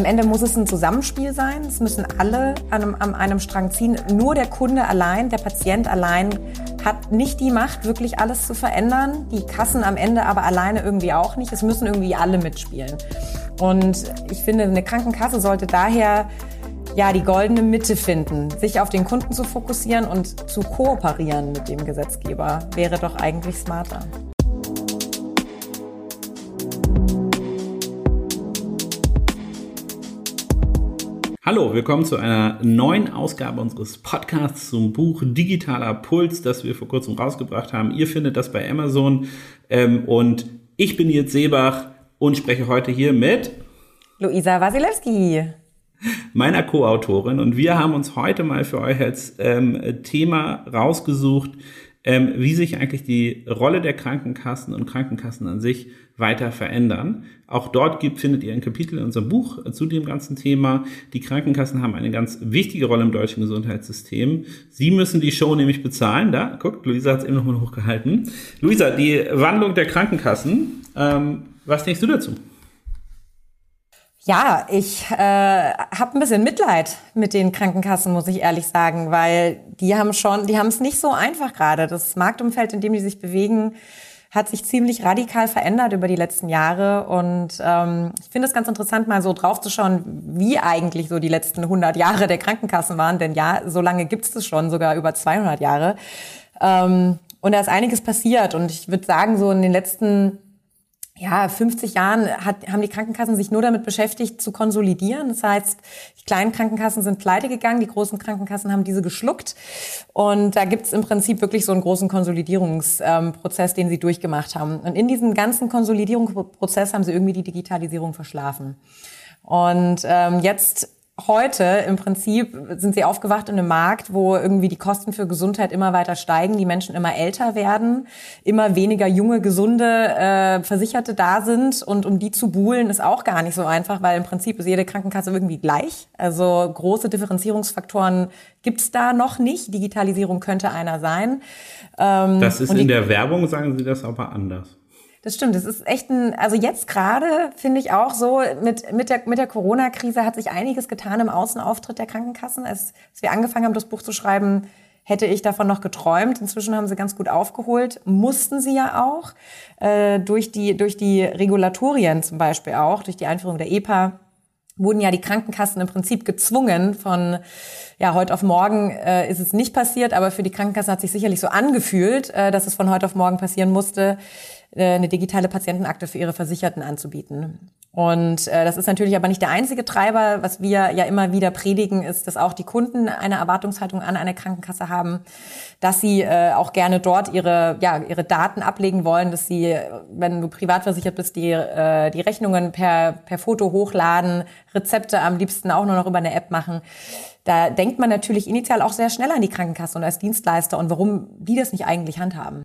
am Ende muss es ein Zusammenspiel sein. Es müssen alle an einem, an einem Strang ziehen. Nur der Kunde allein, der Patient allein hat nicht die Macht, wirklich alles zu verändern. Die Kassen am Ende aber alleine irgendwie auch nicht. Es müssen irgendwie alle mitspielen. Und ich finde, eine Krankenkasse sollte daher ja, die goldene Mitte finden, sich auf den Kunden zu fokussieren und zu kooperieren mit dem Gesetzgeber, wäre doch eigentlich smarter. Hallo, willkommen zu einer neuen Ausgabe unseres Podcasts zum Buch Digitaler Puls, das wir vor kurzem rausgebracht haben. Ihr findet das bei Amazon ähm, und ich bin jetzt Seebach und spreche heute hier mit Luisa Wasilewski meiner Co-Autorin. Und wir haben uns heute mal für euch als ähm, Thema rausgesucht, ähm, wie sich eigentlich die Rolle der Krankenkassen und Krankenkassen an sich weiter verändern. Auch dort gibt, findet ihr ein Kapitel in unserem Buch zu dem ganzen Thema. Die Krankenkassen haben eine ganz wichtige Rolle im deutschen Gesundheitssystem. Sie müssen die Show nämlich bezahlen. Da, guckt, Luisa hat es eben nochmal hochgehalten. Luisa, die Wandlung der Krankenkassen. Ähm, was denkst du dazu? Ja, ich äh, habe ein bisschen Mitleid mit den Krankenkassen, muss ich ehrlich sagen, weil die haben schon, die haben es nicht so einfach gerade. Das Marktumfeld, in dem die sich bewegen, hat sich ziemlich radikal verändert über die letzten Jahre. Und ähm, ich finde es ganz interessant, mal so draufzuschauen, wie eigentlich so die letzten 100 Jahre der Krankenkassen waren. Denn ja, so lange gibt es schon, sogar über 200 Jahre. Ähm, und da ist einiges passiert. Und ich würde sagen, so in den letzten ja, 50 Jahren hat, haben die Krankenkassen sich nur damit beschäftigt, zu konsolidieren. Das heißt, die kleinen Krankenkassen sind pleite gegangen, die großen Krankenkassen haben diese geschluckt. Und da gibt's im Prinzip wirklich so einen großen Konsolidierungsprozess, den sie durchgemacht haben. Und in diesem ganzen Konsolidierungsprozess haben sie irgendwie die Digitalisierung verschlafen. Und ähm, jetzt heute im Prinzip sind sie aufgewacht in einem Markt, wo irgendwie die Kosten für Gesundheit immer weiter steigen, die Menschen immer älter werden, immer weniger junge, gesunde äh, Versicherte da sind und um die zu buhlen ist auch gar nicht so einfach, weil im Prinzip ist jede Krankenkasse irgendwie gleich. Also große Differenzierungsfaktoren gibt's da noch nicht. Digitalisierung könnte einer sein. Ähm, das ist in der Werbung, sagen Sie das aber anders. Das stimmt. Das ist echt ein, also jetzt gerade finde ich auch so, mit, mit der, mit der Corona-Krise hat sich einiges getan im Außenauftritt der Krankenkassen. Als, als wir angefangen haben, das Buch zu schreiben, hätte ich davon noch geträumt. Inzwischen haben sie ganz gut aufgeholt. Mussten sie ja auch. Äh, durch, die, durch die Regulatorien zum Beispiel auch, durch die Einführung der EPA wurden ja die Krankenkassen im Prinzip gezwungen von, ja, heute auf morgen äh, ist es nicht passiert, aber für die Krankenkassen hat sich sicherlich so angefühlt, äh, dass es von heute auf morgen passieren musste, eine digitale Patientenakte für ihre Versicherten anzubieten. Und äh, das ist natürlich aber nicht der einzige Treiber. Was wir ja immer wieder predigen, ist, dass auch die Kunden eine Erwartungshaltung an eine Krankenkasse haben, dass sie äh, auch gerne dort ihre, ja, ihre Daten ablegen wollen, dass sie, wenn du privat versichert bist, die, äh, die Rechnungen per, per Foto hochladen, Rezepte am liebsten auch nur noch über eine App machen. Da denkt man natürlich initial auch sehr schnell an die Krankenkasse und als Dienstleister und warum die das nicht eigentlich handhaben.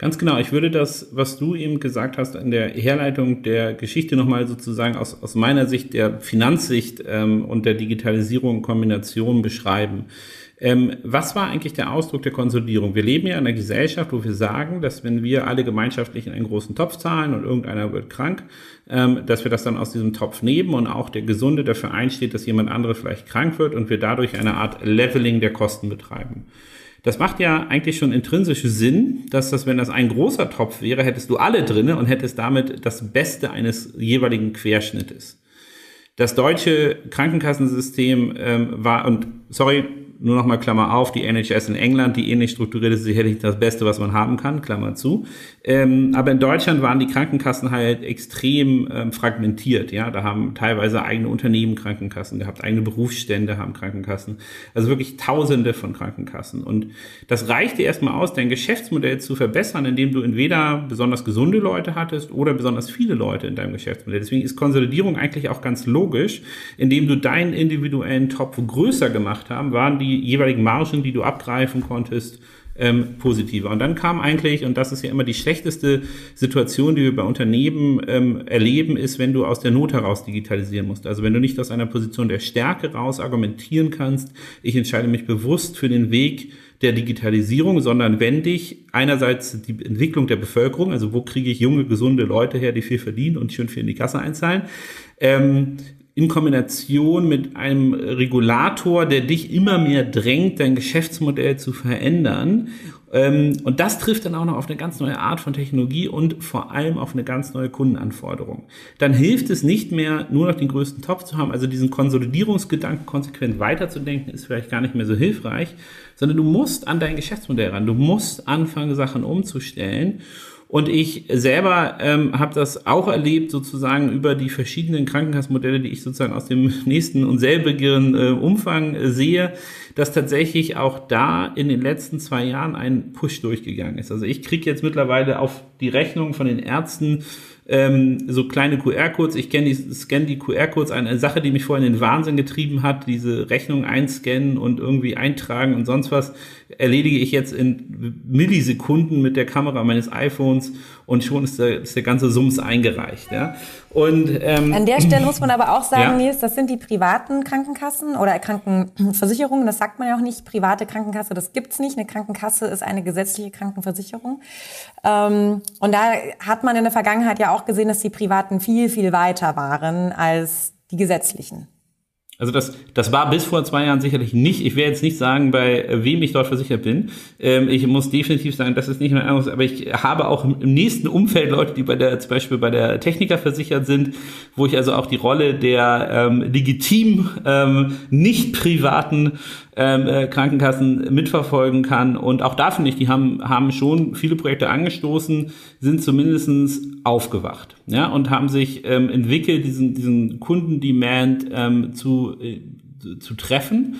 Ganz genau. Ich würde das, was du eben gesagt hast, in der Herleitung der Geschichte nochmal sozusagen aus, aus meiner Sicht, der Finanzsicht ähm, und der Digitalisierung in Kombination beschreiben. Ähm, was war eigentlich der Ausdruck der Konsolidierung? Wir leben ja in einer Gesellschaft, wo wir sagen, dass wenn wir alle gemeinschaftlich in einen großen Topf zahlen und irgendeiner wird krank, ähm, dass wir das dann aus diesem Topf nehmen und auch der Gesunde dafür einsteht, dass jemand andere vielleicht krank wird und wir dadurch eine Art Leveling der Kosten betreiben. Das macht ja eigentlich schon intrinsisch Sinn, dass das, wenn das ein großer Topf wäre, hättest du alle drinne und hättest damit das Beste eines jeweiligen Querschnittes. Das deutsche Krankenkassensystem ähm, war, und sorry, nur noch mal Klammer auf, die NHS in England, die ähnlich strukturiert ist, sicherlich das Beste, was man haben kann, Klammer zu. Ähm, aber in Deutschland waren die Krankenkassen halt extrem ähm, fragmentiert. Ja, da haben teilweise eigene Unternehmen Krankenkassen gehabt, eigene Berufsstände haben Krankenkassen. Also wirklich Tausende von Krankenkassen. Und das reichte erstmal aus, dein Geschäftsmodell zu verbessern, indem du entweder besonders gesunde Leute hattest oder besonders viele Leute in deinem Geschäftsmodell. Deswegen ist Konsolidierung eigentlich auch ganz logisch, indem du deinen individuellen Topf größer gemacht haben, waren die die jeweiligen Margen, die du abgreifen konntest, ähm, positiver. Und dann kam eigentlich, und das ist ja immer die schlechteste Situation, die wir bei Unternehmen ähm, erleben, ist, wenn du aus der Not heraus digitalisieren musst. Also wenn du nicht aus einer Position der Stärke raus argumentieren kannst, ich entscheide mich bewusst für den Weg der Digitalisierung, sondern wenn dich einerseits die Entwicklung der Bevölkerung, also wo kriege ich junge, gesunde Leute her, die viel verdienen und schön viel in die Kasse einzahlen, ähm, in Kombination mit einem Regulator, der dich immer mehr drängt, dein Geschäftsmodell zu verändern. Ähm, und das trifft dann auch noch auf eine ganz neue Art von Technologie und vor allem auf eine ganz neue Kundenanforderung. Dann hilft es nicht mehr, nur noch den größten Topf zu haben, also diesen Konsolidierungsgedanken konsequent weiterzudenken, ist vielleicht gar nicht mehr so hilfreich, sondern du musst an dein Geschäftsmodell ran, du musst anfangen, Sachen umzustellen. Und ich selber ähm, habe das auch erlebt, sozusagen über die verschiedenen Krankenkassenmodelle, die ich sozusagen aus dem nächsten und selbigen äh, Umfang äh, sehe, dass tatsächlich auch da in den letzten zwei Jahren ein Push durchgegangen ist. Also ich kriege jetzt mittlerweile auf die Rechnung von den Ärzten ähm, so kleine QR-Codes. Ich kenne die, scanne die QR-Codes, eine Sache, die mich vorhin in den Wahnsinn getrieben hat, diese Rechnung einscannen und irgendwie eintragen und sonst was, erledige ich jetzt in Millisekunden mit der Kamera meines iPhones und schon ist der, ist der ganze Sums eingereicht. Ja? Und, ähm, An der Stelle muss man aber auch sagen, ja. Nils, das sind die privaten Krankenkassen oder Krankenversicherungen. Das sagt man ja auch nicht. Private Krankenkasse, das gibt's nicht. Eine Krankenkasse ist eine gesetzliche Krankenversicherung. Ähm, und da hat man in der Vergangenheit ja auch gesehen, dass die privaten viel, viel weiter waren als die gesetzlichen. Also das, das war bis vor zwei Jahren sicherlich nicht. Ich werde jetzt nicht sagen, bei wem ich dort versichert bin. Ähm, ich muss definitiv sagen, das ist nicht mein anderes, aber ich habe auch im, nächsten Umfeld Leute, die bei der, zum Beispiel bei der Techniker versichert sind, wo ich also auch die Rolle der ähm, legitim ähm, nicht privaten äh, Krankenkassen mitverfolgen kann. Und auch da finde ich, die haben, haben schon viele Projekte angestoßen, sind zumindestens aufgewacht ja, und haben sich ähm, entwickelt, diesen, diesen Kundendemand ähm, zu, äh, zu treffen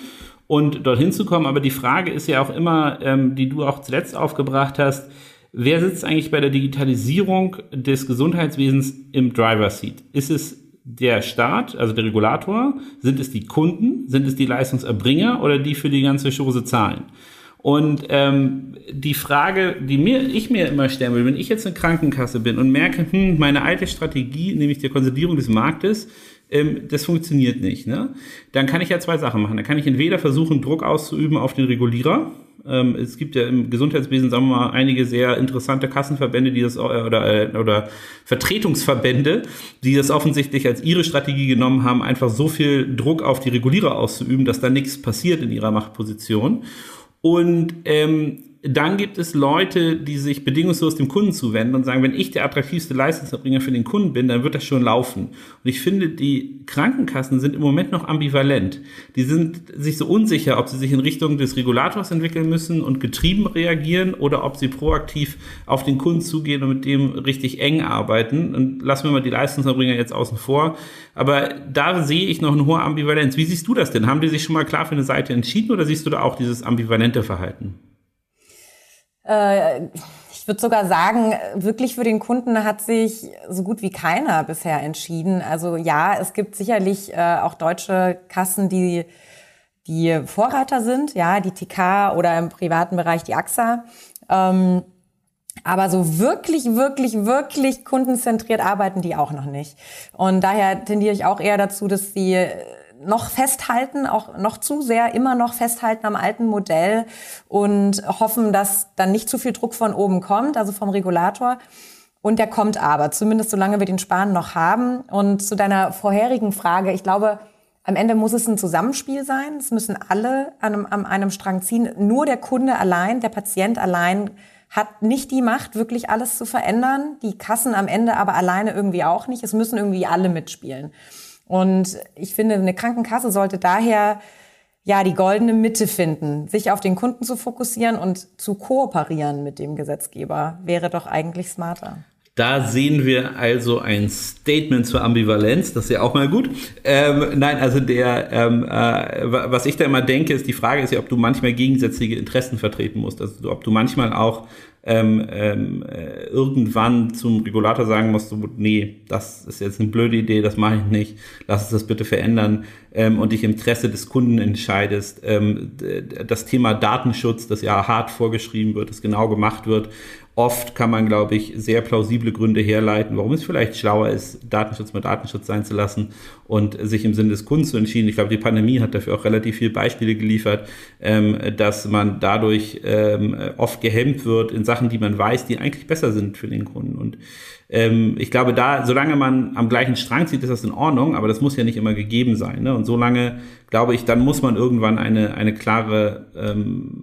und dorthin zu kommen. Aber die Frage ist ja auch immer, ähm, die du auch zuletzt aufgebracht hast, wer sitzt eigentlich bei der Digitalisierung des Gesundheitswesens im Driver Seat? Ist es der Staat, also der Regulator? Sind es die Kunden? Sind es die Leistungserbringer oder die für die ganze Chose zahlen? Und ähm, die Frage, die mir, ich mir immer stellen will, wenn ich jetzt eine Krankenkasse bin und merke, hm, meine alte Strategie, nämlich der Konsolidierung des Marktes, ähm, das funktioniert nicht, ne? dann kann ich ja zwei Sachen machen. Dann kann ich entweder versuchen, Druck auszuüben auf den Regulierer, ähm, es gibt ja im Gesundheitswesen, sagen wir mal, einige sehr interessante Kassenverbände, die das oder, äh, oder Vertretungsverbände, die das offensichtlich als ihre Strategie genommen haben, einfach so viel Druck auf die Regulierer auszuüben, dass da nichts passiert in ihrer Machtposition. Und ähm, dann gibt es Leute, die sich bedingungslos dem Kunden zuwenden und sagen, wenn ich der attraktivste Leistungserbringer für den Kunden bin, dann wird das schon laufen. Und ich finde, die Krankenkassen sind im Moment noch ambivalent. Die sind sich so unsicher, ob sie sich in Richtung des Regulators entwickeln müssen und getrieben reagieren oder ob sie proaktiv auf den Kunden zugehen und mit dem richtig eng arbeiten. Und lassen wir mal die Leistungserbringer jetzt außen vor. Aber da sehe ich noch eine hohe Ambivalenz. Wie siehst du das denn? Haben die sich schon mal klar für eine Seite entschieden oder siehst du da auch dieses ambivalente Verhalten? Äh, ich würde sogar sagen, wirklich für den Kunden hat sich so gut wie keiner bisher entschieden. Also ja, es gibt sicherlich äh, auch deutsche Kassen, die die Vorreiter sind, ja, die TK oder im privaten Bereich die AXA. Ähm, aber so wirklich, wirklich, wirklich kundenzentriert arbeiten die auch noch nicht. Und daher tendiere ich auch eher dazu, dass sie noch festhalten, auch noch zu sehr immer noch festhalten am alten Modell und hoffen, dass dann nicht zu viel Druck von oben kommt, also vom Regulator. Und der kommt aber, zumindest solange wir den Spahn noch haben. Und zu deiner vorherigen Frage, ich glaube, am Ende muss es ein Zusammenspiel sein. Es müssen alle an einem, an einem Strang ziehen. Nur der Kunde allein, der Patient allein hat nicht die Macht, wirklich alles zu verändern. Die Kassen am Ende aber alleine irgendwie auch nicht. Es müssen irgendwie alle mitspielen. Und ich finde, eine Krankenkasse sollte daher ja die goldene Mitte finden, sich auf den Kunden zu fokussieren und zu kooperieren mit dem Gesetzgeber wäre doch eigentlich smarter. Da sehen wir also ein Statement zur Ambivalenz, das ist ja auch mal gut. Ähm, nein, also der, ähm, äh, was ich da immer denke, ist, die Frage ist ja, ob du manchmal gegensätzliche Interessen vertreten musst. Also ob du manchmal auch ähm, ähm, äh, irgendwann zum Regulator sagen musst, du, nee, das ist jetzt eine blöde Idee, das mache ich nicht, lass uns das bitte verändern ähm, und dich im Interesse des Kunden entscheidest. Ähm, das Thema Datenschutz, das ja hart vorgeschrieben wird, das genau gemacht wird, Oft kann man, glaube ich, sehr plausible Gründe herleiten, warum es vielleicht schlauer ist, Datenschutz mit Datenschutz sein zu lassen und sich im Sinne des Kunden zu entschieden. Ich glaube, die Pandemie hat dafür auch relativ viele Beispiele geliefert, ähm, dass man dadurch ähm, oft gehemmt wird in Sachen, die man weiß, die eigentlich besser sind für den Kunden. Und ähm, ich glaube, da, solange man am gleichen Strang zieht, ist das in Ordnung, aber das muss ja nicht immer gegeben sein. Ne? Und solange, glaube ich, dann muss man irgendwann eine, eine klare ähm,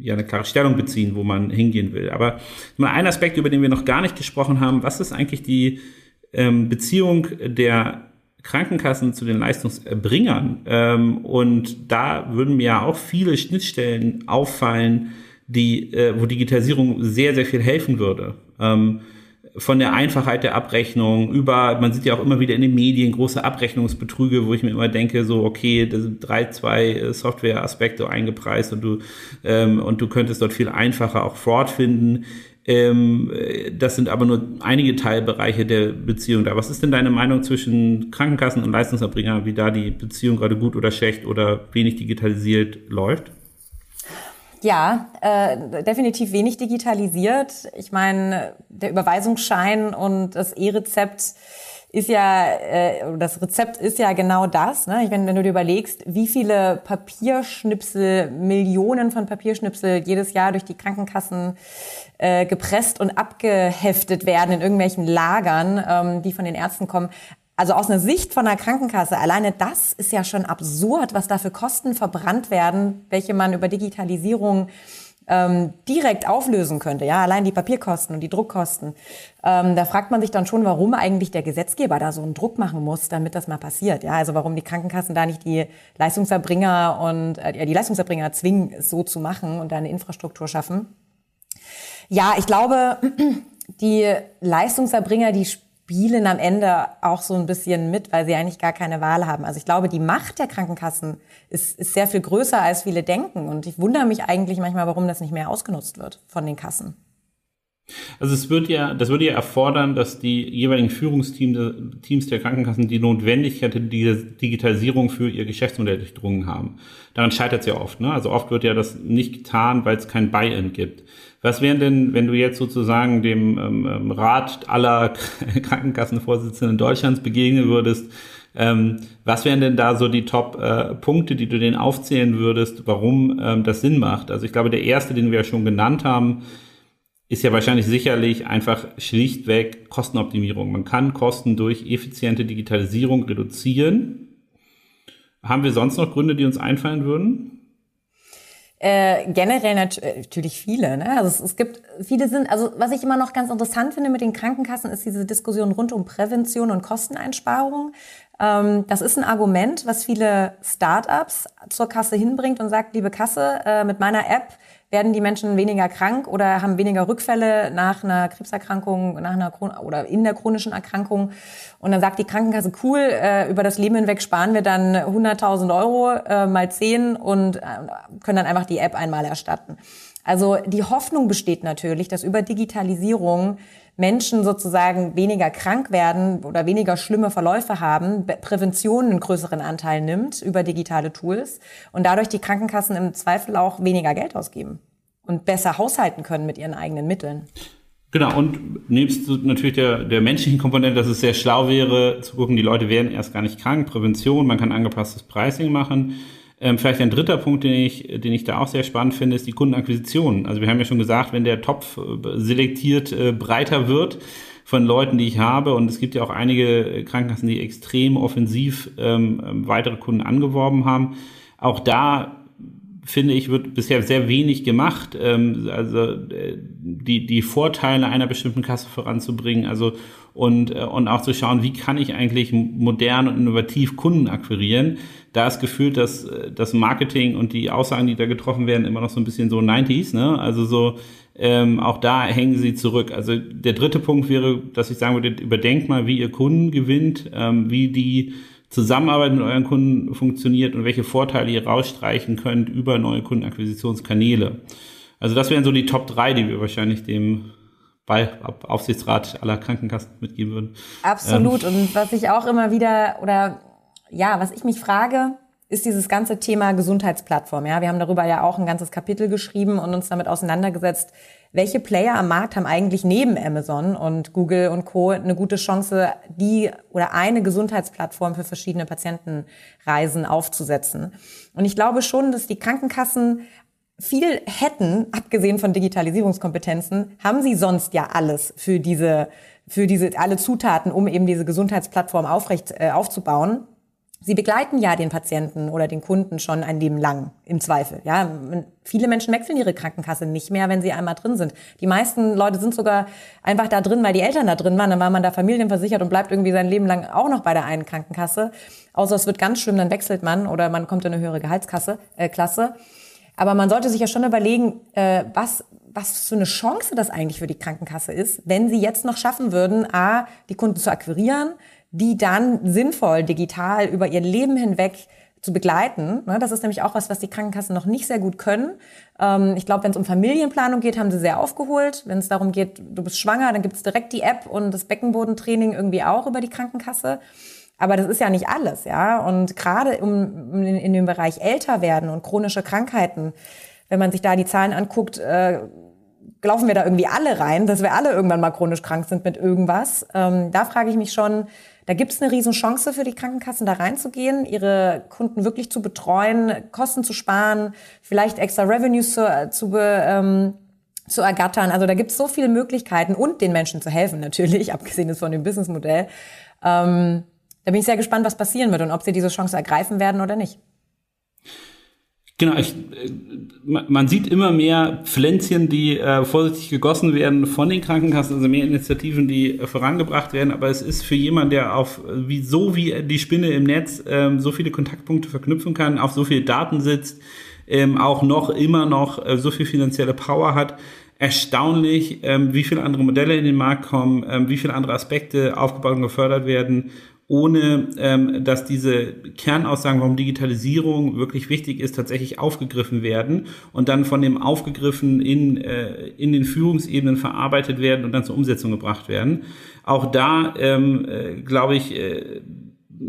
ja eine klare Stellung beziehen, wo man hingehen will. Aber mal ein Aspekt, über den wir noch gar nicht gesprochen haben, was ist eigentlich die ähm, Beziehung der Krankenkassen zu den Leistungserbringern. Ähm, und da würden mir ja auch viele Schnittstellen auffallen, die, äh, wo Digitalisierung sehr, sehr viel helfen würde. Ähm, von der Einfachheit der Abrechnung über, man sieht ja auch immer wieder in den Medien große Abrechnungsbetrüge, wo ich mir immer denke, so, okay, da sind drei, zwei Software-Aspekte eingepreist und du, ähm, und du könntest dort viel einfacher auch Fraud finden. Ähm, das sind aber nur einige Teilbereiche der Beziehung da. Was ist denn deine Meinung zwischen Krankenkassen und Leistungserbringer, wie da die Beziehung gerade gut oder schlecht oder wenig digitalisiert läuft? Ja, äh, definitiv wenig digitalisiert. Ich meine, der Überweisungsschein und das E-Rezept ist ja, äh, das Rezept ist ja genau das. Ne? Ich, wenn, wenn du dir überlegst, wie viele Papierschnipsel, Millionen von Papierschnipsel jedes Jahr durch die Krankenkassen äh, gepresst und abgeheftet werden in irgendwelchen Lagern, ähm, die von den Ärzten kommen. Also aus einer Sicht von einer Krankenkasse, alleine das ist ja schon absurd, was da für Kosten verbrannt werden, welche man über Digitalisierung ähm, direkt auflösen könnte. Ja, allein die Papierkosten und die Druckkosten. Ähm, da fragt man sich dann schon, warum eigentlich der Gesetzgeber da so einen Druck machen muss, damit das mal passiert. Ja, also warum die Krankenkassen da nicht die Leistungserbringer und äh, die Leistungserbringer zwingen, es so zu machen und da eine Infrastruktur schaffen. Ja, ich glaube, die Leistungserbringer, die spielen am Ende auch so ein bisschen mit, weil sie eigentlich gar keine Wahl haben. Also ich glaube, die Macht der Krankenkassen ist, ist sehr viel größer, als viele denken. Und ich wundere mich eigentlich manchmal, warum das nicht mehr ausgenutzt wird von den Kassen. Also es wird ja, das würde ja erfordern, dass die jeweiligen Führungsteams der Krankenkassen die Notwendigkeit der Digitalisierung für ihr Geschäftsmodell durchdrungen haben. Daran scheitert es ja oft. Ne? Also oft wird ja das nicht getan, weil es kein Buy-in gibt. Was wären denn, wenn du jetzt sozusagen dem ähm, ähm Rat aller Krankenkassenvorsitzenden Deutschlands begegnen würdest, ähm, was wären denn da so die Top-Punkte, äh, die du denen aufzählen würdest, warum ähm, das Sinn macht? Also ich glaube, der erste, den wir ja schon genannt haben, ist ja wahrscheinlich sicherlich einfach schlichtweg Kostenoptimierung. Man kann Kosten durch effiziente Digitalisierung reduzieren. Haben wir sonst noch Gründe, die uns einfallen würden? Äh, generell nat äh, natürlich viele. Ne? Also es, es, gibt viele sind, also was ich immer noch ganz interessant finde mit den Krankenkassen, ist diese Diskussion rund um Prävention und Kosteneinsparung. Ähm, das ist ein Argument, was viele Startups zur Kasse hinbringt und sagt, liebe Kasse, äh, mit meiner App werden die Menschen weniger krank oder haben weniger Rückfälle nach einer Krebserkrankung, nach einer oder in der chronischen Erkrankung. Und dann sagt die Krankenkasse, cool, äh, über das Leben hinweg sparen wir dann 100.000 Euro äh, mal 10 und können dann einfach die App einmal erstatten. Also die Hoffnung besteht natürlich, dass über Digitalisierung Menschen sozusagen weniger krank werden oder weniger schlimme Verläufe haben, Prävention einen größeren Anteil nimmt über digitale Tools und dadurch die Krankenkassen im Zweifel auch weniger Geld ausgeben und besser haushalten können mit ihren eigenen Mitteln. Genau, und nebst natürlich der, der menschlichen Komponente, dass es sehr schlau wäre, zu gucken, die Leute werden erst gar nicht krank, Prävention, man kann angepasstes Pricing machen. Ähm, vielleicht ein dritter Punkt, den ich, den ich da auch sehr spannend finde, ist die Kundenakquisition. Also wir haben ja schon gesagt, wenn der Topf äh, selektiert äh, breiter wird von Leuten, die ich habe, und es gibt ja auch einige Krankenkassen, die extrem offensiv ähm, weitere Kunden angeworben haben, auch da finde ich, wird bisher sehr wenig gemacht, ähm, also äh, die, die Vorteile einer bestimmten Kasse voranzubringen, also und, äh, und auch zu schauen, wie kann ich eigentlich modern und innovativ Kunden akquirieren. Da ist gefühlt, dass äh, das Marketing und die Aussagen, die da getroffen werden, immer noch so ein bisschen so 90s, ne? Also so, ähm, auch da hängen sie zurück. Also der dritte Punkt wäre, dass ich sagen würde, überdenkt mal, wie ihr Kunden gewinnt, ähm, wie die Zusammenarbeit mit euren Kunden funktioniert und welche Vorteile ihr rausstreichen könnt über neue Kundenakquisitionskanäle. Also das wären so die Top drei, die wir wahrscheinlich dem bei Aufsichtsrat aller Krankenkassen mitgeben würden. Absolut. Ähm. Und was ich auch immer wieder oder ja, was ich mich frage, ist dieses ganze Thema Gesundheitsplattform. Ja, wir haben darüber ja auch ein ganzes Kapitel geschrieben und uns damit auseinandergesetzt, welche Player am Markt haben eigentlich neben Amazon und Google und Co. eine gute Chance, die oder eine Gesundheitsplattform für verschiedene Patientenreisen aufzusetzen. Und ich glaube schon, dass die Krankenkassen viel hätten, abgesehen von Digitalisierungskompetenzen, haben sie sonst ja alles für diese, für diese, alle Zutaten, um eben diese Gesundheitsplattform aufrecht, äh, aufzubauen. Sie begleiten ja den Patienten oder den Kunden schon ein Leben lang, im Zweifel. Ja, viele Menschen wechseln ihre Krankenkasse nicht mehr, wenn sie einmal drin sind. Die meisten Leute sind sogar einfach da drin, weil die Eltern da drin waren. Dann war man da familienversichert und bleibt irgendwie sein Leben lang auch noch bei der einen Krankenkasse. Außer es wird ganz schlimm, dann wechselt man oder man kommt in eine höhere Gehaltskasse, äh, Klasse. Aber man sollte sich ja schon überlegen, äh, was, was für eine Chance das eigentlich für die Krankenkasse ist, wenn sie jetzt noch schaffen würden, a, die Kunden zu akquirieren, die dann sinnvoll digital über ihr Leben hinweg zu begleiten. Ne, das ist nämlich auch was, was die Krankenkassen noch nicht sehr gut können. Ähm, ich glaube, wenn es um Familienplanung geht, haben sie sehr aufgeholt. Wenn es darum geht, du bist schwanger, dann gibt es direkt die App und das Beckenbodentraining irgendwie auch über die Krankenkasse. Aber das ist ja nicht alles, ja. Und gerade um, in, in dem Bereich älter werden und chronische Krankheiten, wenn man sich da die Zahlen anguckt, äh, laufen wir da irgendwie alle rein, dass wir alle irgendwann mal chronisch krank sind mit irgendwas. Ähm, da frage ich mich schon, da gibt es eine Riesenchance für die Krankenkassen, da reinzugehen, ihre Kunden wirklich zu betreuen, Kosten zu sparen, vielleicht extra Revenues zu, äh, zu, ähm, zu ergattern. Also da gibt es so viele Möglichkeiten und den Menschen zu helfen natürlich, abgesehen von dem Businessmodell. Ähm, da bin ich sehr gespannt, was passieren wird und ob sie diese Chance ergreifen werden oder nicht. Genau, ich, äh, man sieht immer mehr Pflänzchen, die äh, vorsichtig gegossen werden von den Krankenkassen, also mehr Initiativen, die äh, vorangebracht werden. Aber es ist für jemanden, der auf wie so wie die Spinne im Netz ähm, so viele Kontaktpunkte verknüpfen kann, auf so viele Daten sitzt, ähm, auch noch immer noch äh, so viel finanzielle Power hat, erstaunlich, ähm, wie viele andere Modelle in den Markt kommen, ähm, wie viele andere Aspekte aufgebaut und gefördert werden ohne ähm, dass diese Kernaussagen, warum Digitalisierung wirklich wichtig ist, tatsächlich aufgegriffen werden und dann von dem aufgegriffen in, äh, in den Führungsebenen verarbeitet werden und dann zur Umsetzung gebracht werden. Auch da ähm, äh, glaube ich, äh,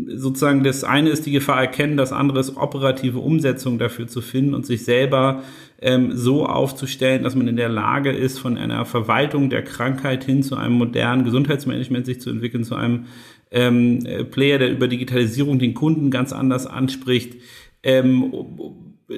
sozusagen das eine ist die Gefahr erkennen, das andere ist operative Umsetzung dafür zu finden und sich selber ähm, so aufzustellen, dass man in der Lage ist, von einer Verwaltung der Krankheit hin zu einem modernen Gesundheitsmanagement sich zu entwickeln, zu einem ähm, Player, der über Digitalisierung den Kunden ganz anders anspricht. Ähm,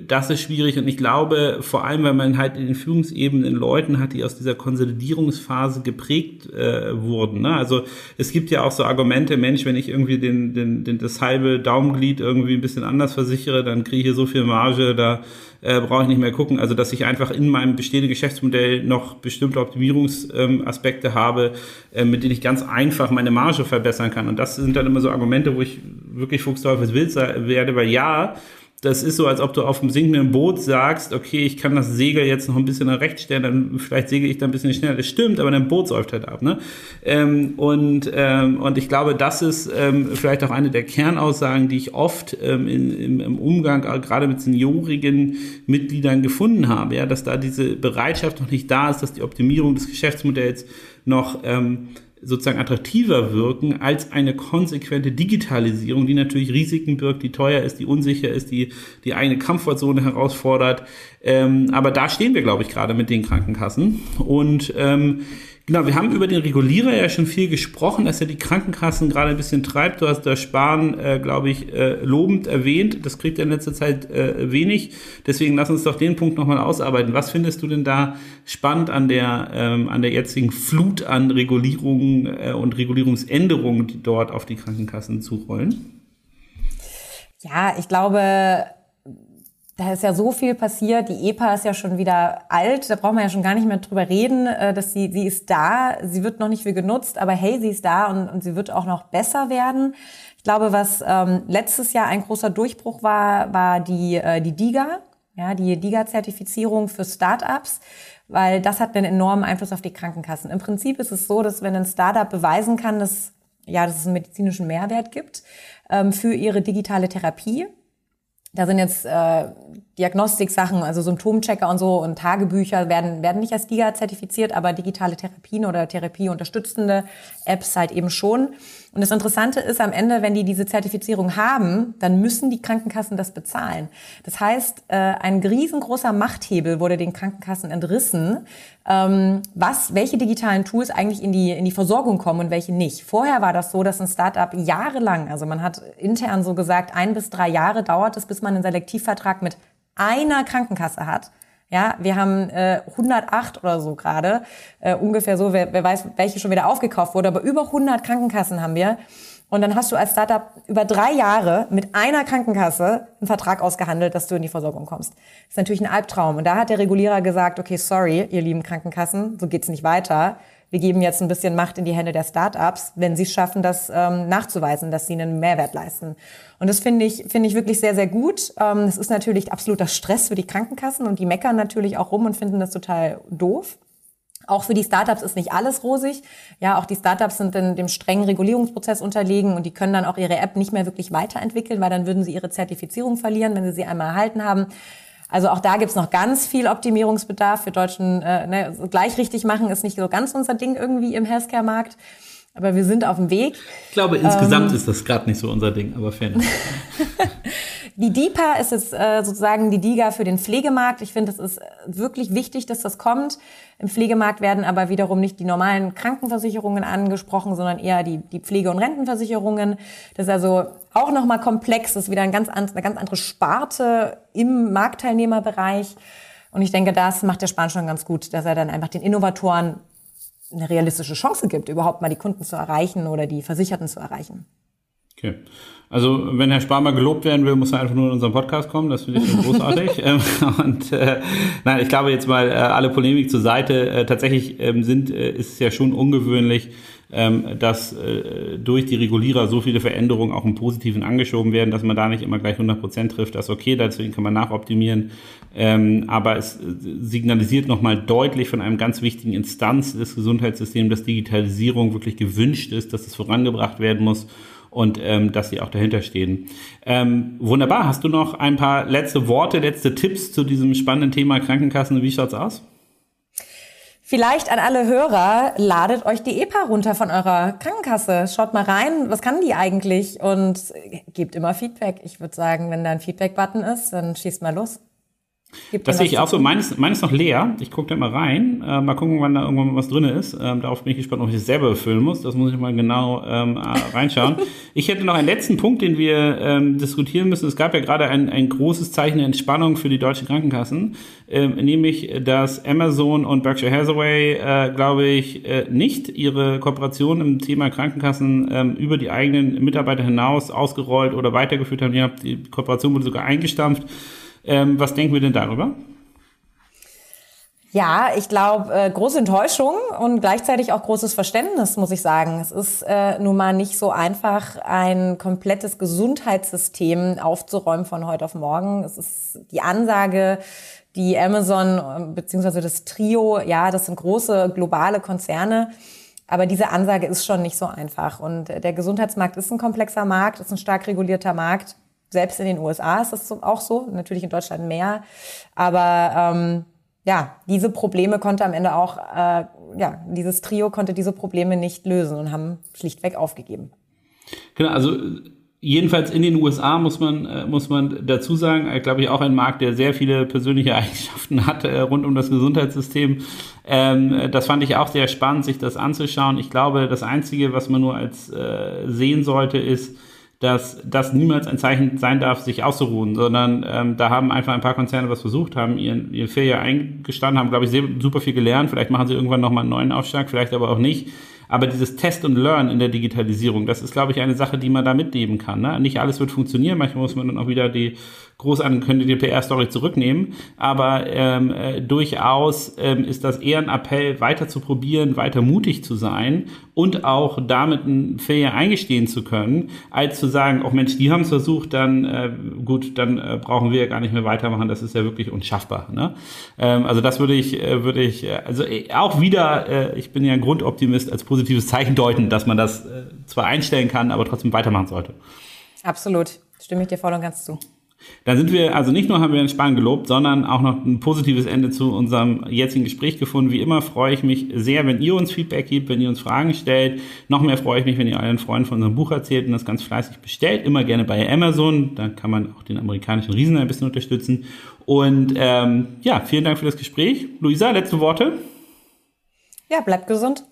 das ist schwierig und ich glaube, vor allem, weil man halt in den Führungsebenen Leuten hat, die aus dieser Konsolidierungsphase geprägt äh, wurden. Ne? Also es gibt ja auch so Argumente, Mensch, wenn ich irgendwie den, den, den, das halbe Daumenglied irgendwie ein bisschen anders versichere, dann kriege ich hier so viel Marge, da äh, brauche ich nicht mehr gucken. Also dass ich einfach in meinem bestehenden Geschäftsmodell noch bestimmte Optimierungsaspekte ähm, habe, äh, mit denen ich ganz einfach meine Marge verbessern kann. Und das sind dann immer so Argumente, wo ich wirklich Fuchsteufelswild werde, weil ja, das ist so, als ob du auf dem sinkenden Boot sagst, okay, ich kann das Segel jetzt noch ein bisschen nach rechts stellen, dann vielleicht segel ich da ein bisschen schneller. Das stimmt, aber dein Boot säuft halt ab. Ne? Ähm, und, ähm, und ich glaube, das ist ähm, vielleicht auch eine der Kernaussagen, die ich oft ähm, in, im, im Umgang äh, gerade mit seniorigen Mitgliedern gefunden habe, ja, dass da diese Bereitschaft noch nicht da ist, dass die Optimierung des Geschäftsmodells noch ähm, sozusagen attraktiver wirken als eine konsequente Digitalisierung, die natürlich Risiken birgt, die teuer ist, die unsicher ist, die die eigene Komfortzone herausfordert. Ähm, aber da stehen wir, glaube ich, gerade mit den Krankenkassen. Und ähm, Genau, wir haben über den Regulierer ja schon viel gesprochen, dass er die Krankenkassen gerade ein bisschen treibt. Du hast das Sparen, äh, glaube ich, äh, lobend erwähnt. Das kriegt er in letzter Zeit äh, wenig. Deswegen lass uns doch den Punkt nochmal ausarbeiten. Was findest du denn da spannend an der, ähm, an der jetzigen Flut an Regulierungen äh, und Regulierungsänderungen, die dort auf die Krankenkassen zurollen? Ja, ich glaube, da ist ja so viel passiert. Die EPA ist ja schon wieder alt. Da braucht man ja schon gar nicht mehr drüber reden, äh, dass sie, sie ist da. Sie wird noch nicht viel genutzt, aber hey, sie ist da und, und sie wird auch noch besser werden. Ich glaube, was ähm, letztes Jahr ein großer Durchbruch war, war die, äh, die DIGA, ja, die DIGA-Zertifizierung für Startups, weil das hat einen enormen Einfluss auf die Krankenkassen. Im Prinzip ist es so, dass wenn ein Startup beweisen kann, dass, ja, dass es einen medizinischen Mehrwert gibt ähm, für ihre digitale Therapie, da sind jetzt äh, Diagnostik-Sachen, also Symptomchecker und so und Tagebücher werden, werden nicht als DIGA zertifiziert, aber digitale Therapien oder therapieunterstützende Apps halt eben schon. Und das Interessante ist am Ende, wenn die diese Zertifizierung haben, dann müssen die Krankenkassen das bezahlen. Das heißt, äh, ein riesengroßer Machthebel wurde den Krankenkassen entrissen, ähm, was, welche digitalen Tools eigentlich in die, in die Versorgung kommen und welche nicht. Vorher war das so, dass ein Startup jahrelang, also man hat intern so gesagt, ein bis drei Jahre dauert es, bis man einen Selektivvertrag mit einer Krankenkasse hat. Ja, wir haben äh, 108 oder so gerade, äh, ungefähr so, wer, wer weiß, welche schon wieder aufgekauft wurde, aber über 100 Krankenkassen haben wir. Und dann hast du als Startup über drei Jahre mit einer Krankenkasse einen Vertrag ausgehandelt, dass du in die Versorgung kommst. Das ist natürlich ein Albtraum. Und da hat der Regulierer gesagt, okay, sorry, ihr lieben Krankenkassen, so geht's nicht weiter. Wir geben jetzt ein bisschen Macht in die Hände der Startups, wenn sie schaffen, das ähm, nachzuweisen, dass sie einen Mehrwert leisten. Und das finde ich, finde ich wirklich sehr, sehr gut. Ähm, das ist natürlich absoluter Stress für die Krankenkassen und die meckern natürlich auch rum und finden das total doof. Auch für die Startups ist nicht alles rosig. Ja, auch die Startups sind in dem strengen Regulierungsprozess unterlegen und die können dann auch ihre App nicht mehr wirklich weiterentwickeln, weil dann würden sie ihre Zertifizierung verlieren, wenn sie sie einmal erhalten haben. Also auch da gibt's noch ganz viel Optimierungsbedarf. für Deutschen äh, ne, gleich richtig machen ist nicht so ganz unser Ding irgendwie im Healthcare-Markt. Aber wir sind auf dem Weg. Ich glaube, insgesamt ähm, ist das gerade nicht so unser Ding, aber fair. Die DIPA ist jetzt äh, sozusagen die DIGA für den Pflegemarkt. Ich finde, es ist wirklich wichtig, dass das kommt. Im Pflegemarkt werden aber wiederum nicht die normalen Krankenversicherungen angesprochen, sondern eher die, die Pflege- und Rentenversicherungen. Das ist also auch nochmal komplex. Das ist wieder ein ganz, eine ganz andere Sparte im Marktteilnehmerbereich. Und ich denke, das macht der Spahn schon ganz gut, dass er dann einfach den Innovatoren eine realistische Chance gibt, überhaupt mal die Kunden zu erreichen oder die Versicherten zu erreichen. Okay. Also wenn Herr Spar mal gelobt werden will, muss er einfach nur in unseren Podcast kommen. Das finde ich schon großartig. Ähm, und äh, nein, ich glaube jetzt mal äh, alle Polemik zur Seite. Äh, tatsächlich ähm, sind äh, ist es ja schon ungewöhnlich, ähm, dass äh, durch die Regulierer so viele Veränderungen auch im Positiven angeschoben werden, dass man da nicht immer gleich 100 Prozent trifft. Das ist okay, deswegen kann man nachoptimieren. Ähm, aber es äh, signalisiert nochmal deutlich von einem ganz wichtigen Instanz des Gesundheitssystems, dass Digitalisierung wirklich gewünscht ist, dass es vorangebracht werden muss und ähm, dass sie auch dahinter stehen. Ähm, wunderbar. Hast du noch ein paar letzte Worte, letzte Tipps zu diesem spannenden Thema Krankenkassen? Wie schaut's aus? Vielleicht an alle Hörer, ladet euch die EPA runter von eurer Krankenkasse. Schaut mal rein, was kann die eigentlich? Und gebt immer Feedback. Ich würde sagen, wenn da ein Feedback-Button ist, dann schießt mal los. Gibt das sehe ich auch so. Meines, meines noch leer. Ich gucke da mal rein. Äh, mal gucken, wann da irgendwann was drin ist. Ähm, darauf bin ich gespannt, ob ich es selber befüllen muss. Das muss ich mal genau ähm, äh, reinschauen. ich hätte noch einen letzten Punkt, den wir ähm, diskutieren müssen. Es gab ja gerade ein, ein großes Zeichen der Entspannung für die deutschen Krankenkassen, ähm, nämlich, dass Amazon und Berkshire Hathaway, äh, glaube ich, äh, nicht ihre Kooperation im Thema Krankenkassen ähm, über die eigenen Mitarbeiter hinaus ausgerollt oder weitergeführt haben. Ja, die Kooperation wurde sogar eingestampft. Ähm, was denken wir denn darüber? Ja, ich glaube, äh, große Enttäuschung und gleichzeitig auch großes Verständnis, muss ich sagen. Es ist äh, nun mal nicht so einfach, ein komplettes Gesundheitssystem aufzuräumen von heute auf morgen. Es ist die Ansage, die Amazon äh, beziehungsweise das Trio, ja, das sind große globale Konzerne. Aber diese Ansage ist schon nicht so einfach. Und der Gesundheitsmarkt ist ein komplexer Markt, ist ein stark regulierter Markt. Selbst in den USA ist das auch so, natürlich in Deutschland mehr. Aber ähm, ja, diese Probleme konnte am Ende auch, äh, ja, dieses Trio konnte diese Probleme nicht lösen und haben schlichtweg aufgegeben. Genau, also jedenfalls in den USA muss man äh, muss man dazu sagen, äh, glaube ich auch ein Markt, der sehr viele persönliche Eigenschaften hat äh, rund um das Gesundheitssystem. Ähm, das fand ich auch sehr spannend, sich das anzuschauen. Ich glaube, das einzige, was man nur als äh, sehen sollte, ist dass das niemals ein Zeichen sein darf, sich auszuruhen, sondern ähm, da haben einfach ein paar Konzerne was versucht, haben ihren, ihr Fair eingestanden, haben, glaube ich, sehr, super viel gelernt. Vielleicht machen sie irgendwann nochmal einen neuen Aufschlag, vielleicht aber auch nicht. Aber dieses Test und Learn in der Digitalisierung, das ist, glaube ich, eine Sache, die man da mitnehmen kann. Ne? Nicht alles wird funktionieren. Manchmal muss man dann auch wieder die groß angekündigte PR-Story zurücknehmen. Aber ähm, äh, durchaus ähm, ist das eher ein Appell, weiter zu probieren, weiter mutig zu sein und auch damit ein Failure eingestehen zu können, als zu sagen, oh Mensch, die haben es versucht, dann äh, gut, dann äh, brauchen wir ja gar nicht mehr weitermachen. Das ist ja wirklich unschaffbar. Ne? Ähm, also das würde ich, äh, würde ich, äh, also äh, auch wieder, ich bin ja ein Grundoptimist, als positives Zeichen deuten, dass man das äh, zwar einstellen kann, aber trotzdem weitermachen sollte. Absolut, stimme ich dir voll und ganz zu. Dann sind wir, also nicht nur haben wir den Spahn gelobt, sondern auch noch ein positives Ende zu unserem jetzigen Gespräch gefunden. Wie immer freue ich mich sehr, wenn ihr uns Feedback gebt, wenn ihr uns Fragen stellt. Noch mehr freue ich mich, wenn ihr euren Freunden von unserem Buch erzählt und das ganz fleißig bestellt. Immer gerne bei Amazon. Da kann man auch den amerikanischen Riesen ein bisschen unterstützen. Und ähm, ja, vielen Dank für das Gespräch. Luisa, letzte Worte? Ja, bleibt gesund.